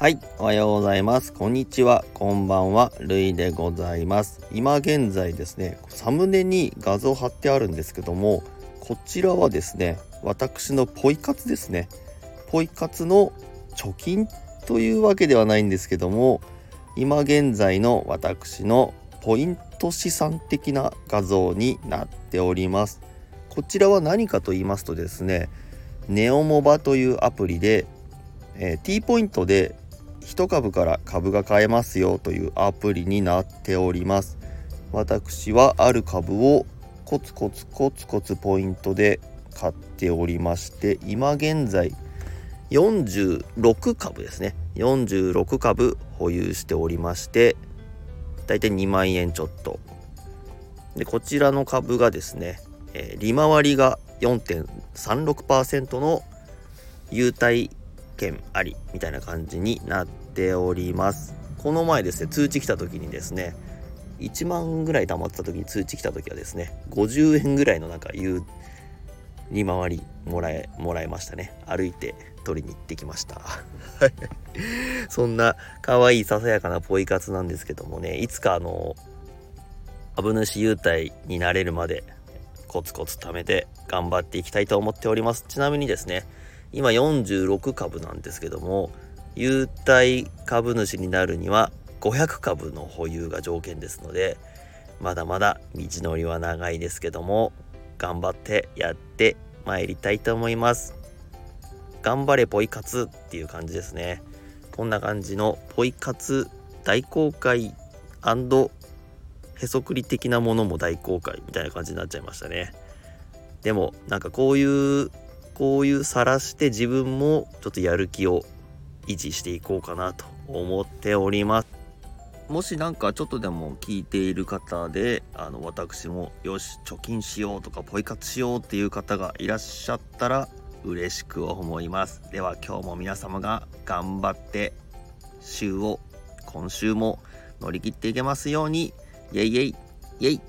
はい、おはようございます。こんにちは、こんばんは、るいでございます。今現在ですね、サムネに画像貼ってあるんですけども、こちらはですね、私のポイ活ですね。ポイ活の貯金というわけではないんですけども、今現在の私のポイント資産的な画像になっております。こちらは何かと言いますとですね、ネオモバというアプリで、えー、T ポイントで1株から株が買えますよというアプリになっております。私はある株をコツコツコツコツポイントで買っておりまして今現在46株ですね。46株保有しておりましてだいたい2万円ちょっと。でこちらの株がですね、えー、利回りが4.36%の優待件ありみたいな感じになっております。この前ですね通知来た時にですね1万ぐらい貯まってた時に通知来た時はですね50円ぐらいのなんか言う利回りもらえもらえましたね。歩いて取りに行ってきました。そんな可愛いささやかなポイ活なんですけどもねいつかあの株主優待になれるまでコツコツ貯めて頑張っていきたいと思っております。ちなみにですね今46株なんですけども優待株主になるには500株の保有が条件ですのでまだまだ道のりは長いですけども頑張ってやってまいりたいと思います。頑張れポイ活っていう感じですね。こんな感じのポイ活大公開へそくり的なものも大公開みたいな感じになっちゃいましたね。でもなんかこういうこういう晒して自分もちょっとやる気を維持していこうかなと思っております。もしなんかちょっとでも聞いている方であの私もよし貯金しようとかポイ活しようっていう方がいらっしゃったら嬉しく思います。では今日も皆様が頑張って週を今週も乗り切っていけますように。イエイイエイイエイ。